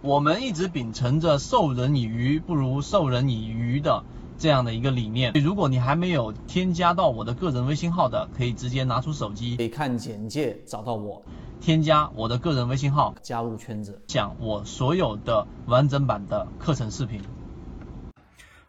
我们一直秉承着授人以鱼不如授人以渔的这样的一个理念。如果你还没有添加到我的个人微信号的，可以直接拿出手机，可以看简介找到我，添加我的个人微信号，加入圈子，讲我所有的完整版的课程视频。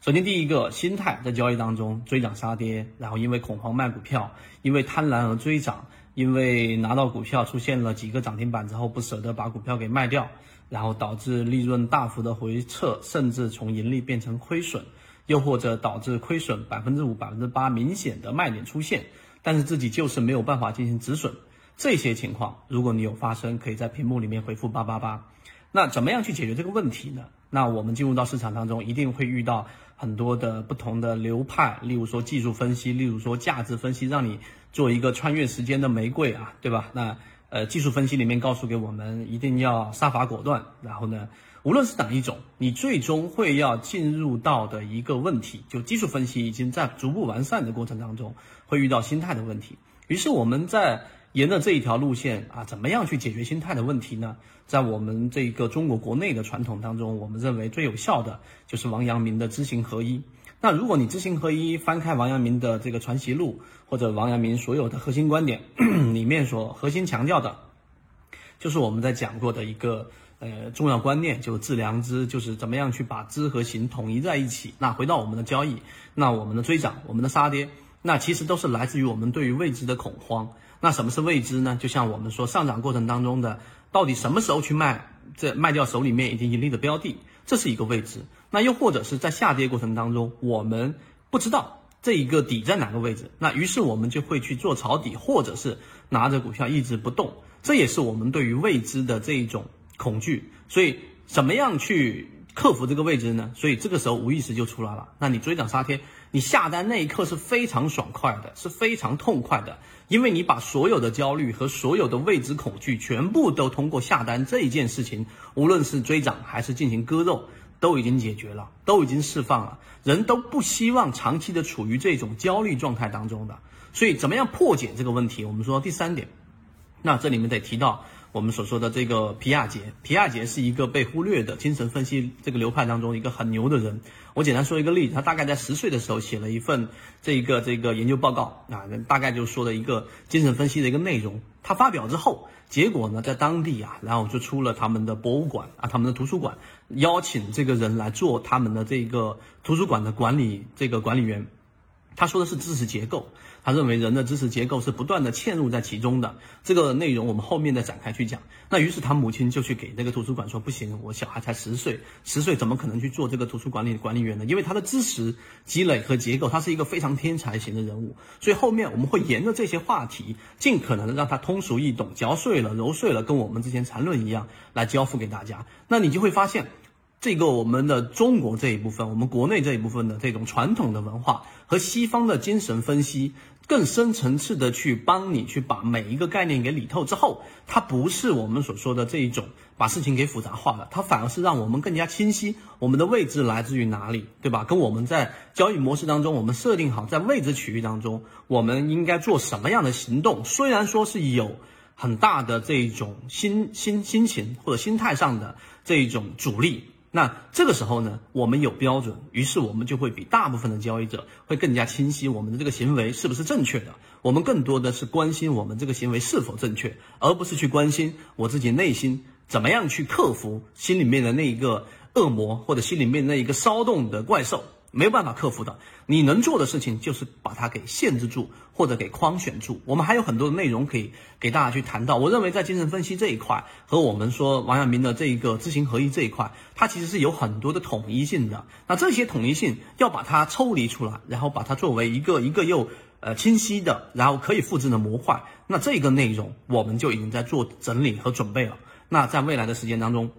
首先，第一个心态在交易当中追涨杀跌，然后因为恐慌卖股票，因为贪婪而追涨，因为拿到股票出现了几个涨停板之后不舍得把股票给卖掉，然后导致利润大幅的回撤，甚至从盈利变成亏损，又或者导致亏损百分之五、百分之八明显的卖点出现，但是自己就是没有办法进行止损。这些情况，如果你有发生，可以在屏幕里面回复八八八。那怎么样去解决这个问题呢？那我们进入到市场当中，一定会遇到很多的不同的流派，例如说技术分析，例如说价值分析，让你做一个穿越时间的玫瑰啊，对吧？那呃，技术分析里面告诉给我们，一定要杀伐果断。然后呢，无论是哪一种，你最终会要进入到的一个问题，就技术分析已经在逐步完善的过程当中，会遇到心态的问题。于是我们在。沿着这一条路线啊，怎么样去解决心态的问题呢？在我们这个中国国内的传统当中，我们认为最有效的就是王阳明的知行合一。那如果你知行合一，翻开王阳明的这个传习录，或者王阳明所有的核心观点 里面所核心强调的，就是我们在讲过的一个呃重要观念，就致良知，就是怎么样去把知和行统一在一起。那回到我们的交易，那我们的追涨，我们的杀跌，那其实都是来自于我们对于未知的恐慌。那什么是未知呢？就像我们说上涨过程当中的，到底什么时候去卖？这卖掉手里面已经盈利的标的，这是一个未知。那又或者是在下跌过程当中，我们不知道这一个底在哪个位置，那于是我们就会去做抄底，或者是拿着股票一直不动，这也是我们对于未知的这一种恐惧。所以，怎么样去克服这个未知呢？所以这个时候无意识就出来了。那你追涨杀跌。你下单那一刻是非常爽快的，是非常痛快的，因为你把所有的焦虑和所有的未知恐惧全部都通过下单这一件事情，无论是追涨还是进行割肉，都已经解决了，都已经释放了。人都不希望长期的处于这种焦虑状态当中的，所以怎么样破解这个问题？我们说第三点，那这里面得提到。我们所说的这个皮亚杰，皮亚杰是一个被忽略的精神分析这个流派当中一个很牛的人。我简单说一个例子，他大概在十岁的时候写了一份这个这个研究报告啊，大概就说的一个精神分析的一个内容。他发表之后，结果呢在当地啊，然后就出了他们的博物馆啊，他们的图书馆，邀请这个人来做他们的这个图书馆的管理这个管理员。他说的是知识结构，他认为人的知识结构是不断的嵌入在其中的。这个内容我们后面再展开去讲。那于是他母亲就去给那个图书馆说：“不行，我小孩才十岁，十岁怎么可能去做这个图书管理管理员呢？因为他的知识积累和结构，他是一个非常天才型的人物。所以后面我们会沿着这些话题，尽可能的让他通俗易懂，嚼碎了揉碎了，跟我们之前缠论一样来交付给大家。那你就会发现。”这个我们的中国这一部分，我们国内这一部分的这种传统的文化和西方的精神分析，更深层次的去帮你去把每一个概念给理透之后，它不是我们所说的这一种把事情给复杂化了，它反而是让我们更加清晰我们的位置来自于哪里，对吧？跟我们在交易模式当中，我们设定好在位置区域当中，我们应该做什么样的行动？虽然说是有很大的这种心心心情或者心态上的这一种阻力。那这个时候呢，我们有标准，于是我们就会比大部分的交易者会更加清晰我们的这个行为是不是正确的。我们更多的是关心我们这个行为是否正确，而不是去关心我自己内心怎么样去克服心里面的那一个恶魔或者心里面那一个骚动的怪兽。没有办法克服的，你能做的事情就是把它给限制住，或者给框选住。我们还有很多的内容可以给大家去谈到。我认为在精神分析这一块和我们说王阳明的这一个知行合一这一块，它其实是有很多的统一性的。那这些统一性要把它抽离出来，然后把它作为一个一个又呃清晰的，然后可以复制的模块。那这个内容我们就已经在做整理和准备了。那在未来的时间当中。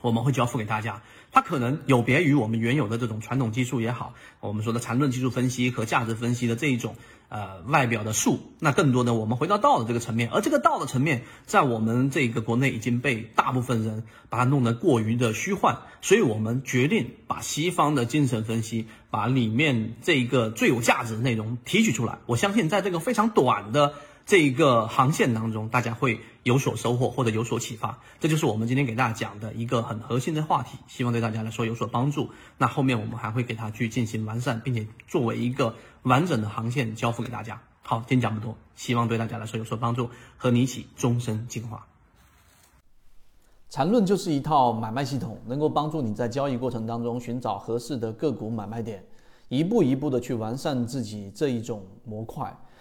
我们会交付给大家，它可能有别于我们原有的这种传统技术也好，我们说的缠论技术分析和价值分析的这一种呃外表的术，那更多的我们回到道的这个层面，而这个道的层面在我们这个国内已经被大部分人把它弄得过于的虚幻，所以我们决定把西方的精神分析，把里面这一个最有价值的内容提取出来。我相信在这个非常短的。这一个航线当中，大家会有所收获或者有所启发。这就是我们今天给大家讲的一个很核心的话题，希望对大家来说有所帮助。那后面我们还会给它去进行完善，并且作为一个完整的航线交付给大家。好，今天讲不多，希望对大家来说有所帮助，和你一起终身进化。缠论就是一套买卖系统，能够帮助你在交易过程当中寻找合适的个股买卖点，一步一步的去完善自己这一种模块。